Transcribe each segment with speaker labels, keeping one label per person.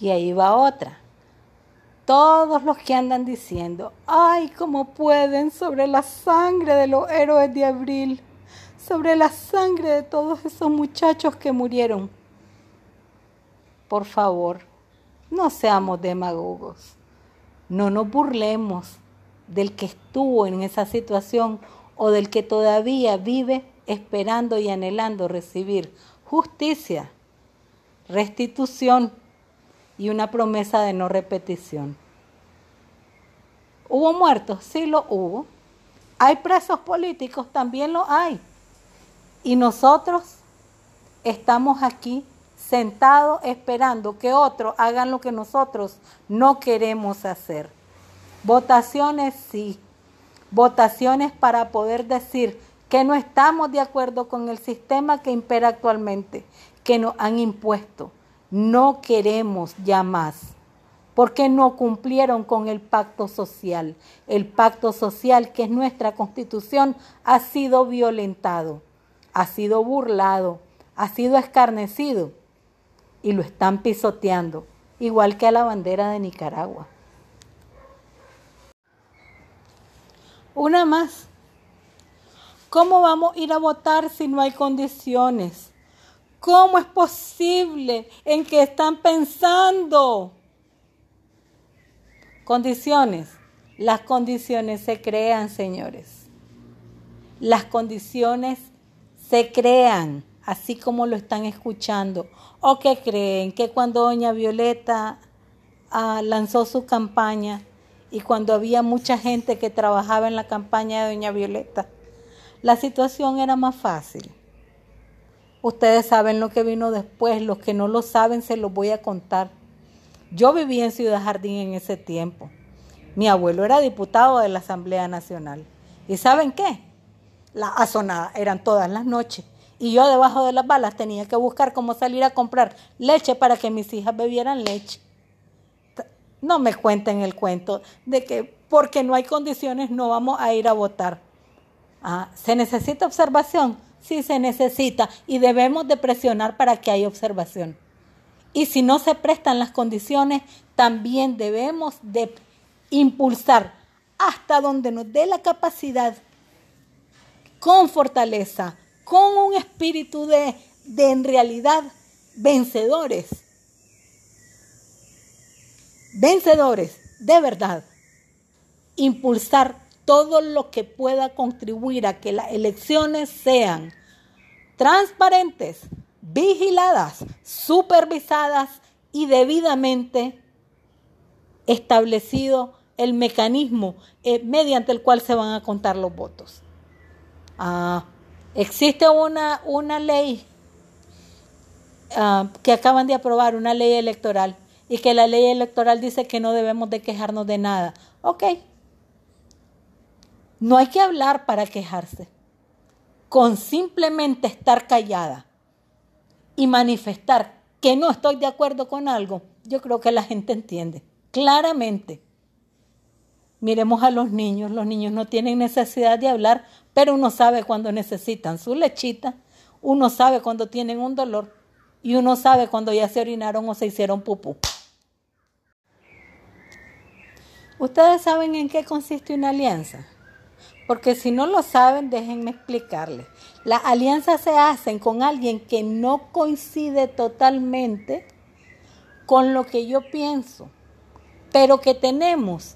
Speaker 1: Y ahí va otra. Todos los que andan diciendo, ay, ¿cómo pueden sobre la sangre de los héroes de abril? Sobre la sangre de todos esos muchachos que murieron. Por favor, no seamos demagogos. No nos burlemos del que estuvo en esa situación o del que todavía vive esperando y anhelando recibir justicia, restitución y una promesa de no repetición. ¿Hubo muertos? Sí lo hubo. ¿Hay presos políticos? También lo hay. Y nosotros estamos aquí sentados esperando que otros hagan lo que nosotros no queremos hacer. Votaciones sí. Votaciones para poder decir que no estamos de acuerdo con el sistema que impera actualmente, que nos han impuesto. No queremos ya más, porque no cumplieron con el pacto social. El pacto social, que es nuestra constitución, ha sido violentado, ha sido burlado, ha sido escarnecido y lo están pisoteando, igual que a la bandera de Nicaragua. Una más. ¿Cómo vamos a ir a votar si no hay condiciones? ¿Cómo es posible en que están pensando? Condiciones. Las condiciones se crean, señores. Las condiciones se crean, así como lo están escuchando. ¿O que creen? Que cuando doña Violeta ah, lanzó su campaña y cuando había mucha gente que trabajaba en la campaña de doña Violeta, la situación era más fácil. Ustedes saben lo que vino después, los que no lo saben se los voy a contar. Yo viví en Ciudad Jardín en ese tiempo. Mi abuelo era diputado de la Asamblea Nacional. ¿Y saben qué? La azonada eran todas las noches. Y yo debajo de las balas tenía que buscar cómo salir a comprar leche para que mis hijas bebieran leche. No me cuenten el cuento de que porque no hay condiciones no vamos a ir a votar. Ah, ¿Se necesita observación? Sí se necesita y debemos de presionar para que haya observación. Y si no se prestan las condiciones, también debemos de impulsar hasta donde nos dé la capacidad, con fortaleza, con un espíritu de, de en realidad vencedores. Vencedores, de verdad. Impulsar todo lo que pueda contribuir a que las elecciones sean transparentes, vigiladas, supervisadas y debidamente establecido el mecanismo eh, mediante el cual se van a contar los votos. Ah, existe una, una ley ah, que acaban de aprobar, una ley electoral, y que la ley electoral dice que no debemos de quejarnos de nada. Ok, no hay que hablar para quejarse. Con simplemente estar callada y manifestar que no estoy de acuerdo con algo, yo creo que la gente entiende claramente. Miremos a los niños, los niños no tienen necesidad de hablar, pero uno sabe cuando necesitan su lechita, uno sabe cuando tienen un dolor y uno sabe cuando ya se orinaron o se hicieron pupú. ¿Ustedes saben en qué consiste una alianza? Porque si no lo saben, déjenme explicarles. Las alianzas se hacen con alguien que no coincide totalmente con lo que yo pienso, pero que tenemos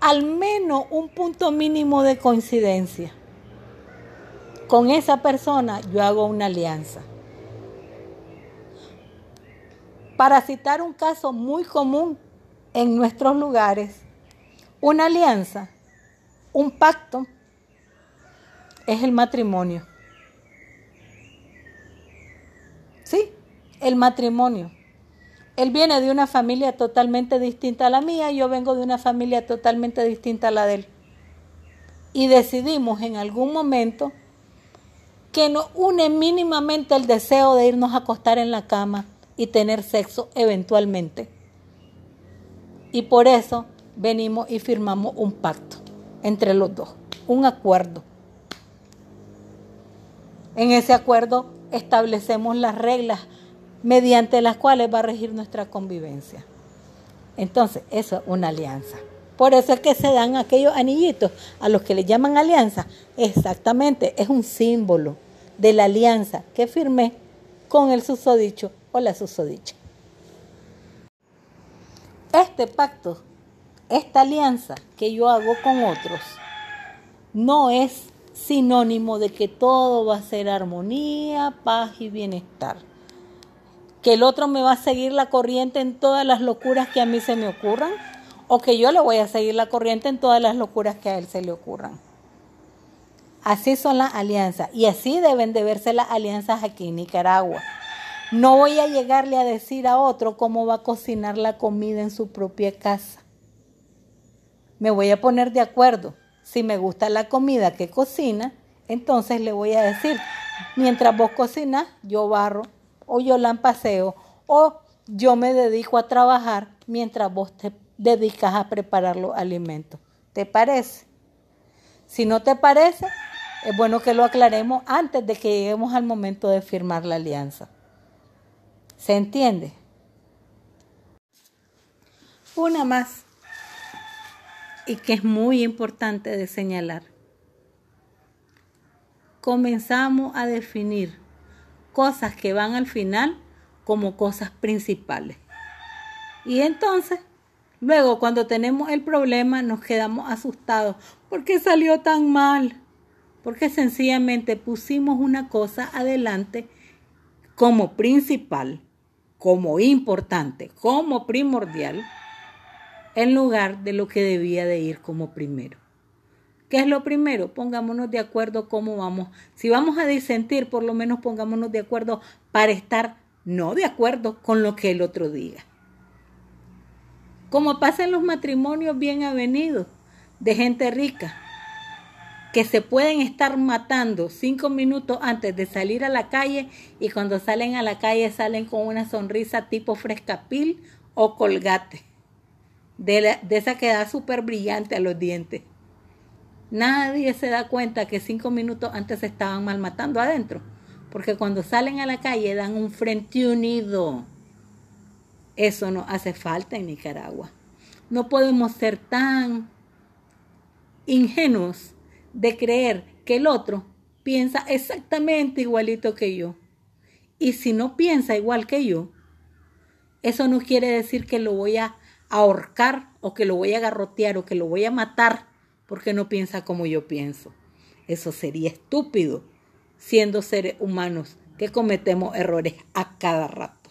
Speaker 1: al menos un punto mínimo de coincidencia. Con esa persona yo hago una alianza. Para citar un caso muy común en nuestros lugares, una alianza, un pacto, es el matrimonio. Sí, el matrimonio. Él viene de una familia totalmente distinta a la mía, yo vengo de una familia totalmente distinta a la de él. Y decidimos en algún momento que nos une mínimamente el deseo de irnos a acostar en la cama y tener sexo eventualmente. Y por eso venimos y firmamos un pacto entre los dos, un acuerdo. En ese acuerdo establecemos las reglas mediante las cuales va a regir nuestra convivencia. Entonces, eso es una alianza. Por eso es que se dan aquellos anillitos a los que le llaman alianza. Exactamente, es un símbolo de la alianza que firmé con el susodicho o la susodicha. Este pacto, esta alianza que yo hago con otros, no es sinónimo de que todo va a ser armonía, paz y bienestar. Que el otro me va a seguir la corriente en todas las locuras que a mí se me ocurran o que yo le voy a seguir la corriente en todas las locuras que a él se le ocurran. Así son las alianzas y así deben de verse las alianzas aquí en Nicaragua. No voy a llegarle a decir a otro cómo va a cocinar la comida en su propia casa. Me voy a poner de acuerdo. Si me gusta la comida que cocina, entonces le voy a decir, mientras vos cocinas, yo barro o yo lampaseo o yo me dedico a trabajar mientras vos te dedicas a preparar los alimentos. ¿Te parece? Si no te parece, es bueno que lo aclaremos antes de que lleguemos al momento de firmar la alianza. ¿Se entiende? Una más, y que es muy importante de señalar. Comenzamos a definir cosas que van al final como cosas principales. Y entonces Luego, cuando tenemos el problema, nos quedamos asustados. ¿Por qué salió tan mal? Porque sencillamente pusimos una cosa adelante como principal, como importante, como primordial, en lugar de lo que debía de ir como primero. ¿Qué es lo primero? Pongámonos de acuerdo cómo vamos. Si vamos a disentir, por lo menos pongámonos de acuerdo para estar no de acuerdo con lo que el otro diga como pasa en los matrimonios bien avenidos de gente rica, que se pueden estar matando cinco minutos antes de salir a la calle y cuando salen a la calle salen con una sonrisa tipo frescapil o colgate, de, esa que da súper brillante a los dientes. Nadie se da cuenta que cinco minutos antes se estaban mal matando adentro, porque cuando salen a la calle dan un frente unido eso no hace falta en Nicaragua. No podemos ser tan ingenuos de creer que el otro piensa exactamente igualito que yo. Y si no piensa igual que yo, eso no quiere decir que lo voy a ahorcar o que lo voy a garrotear o que lo voy a matar porque no piensa como yo pienso. Eso sería estúpido siendo seres humanos que cometemos errores a cada rato.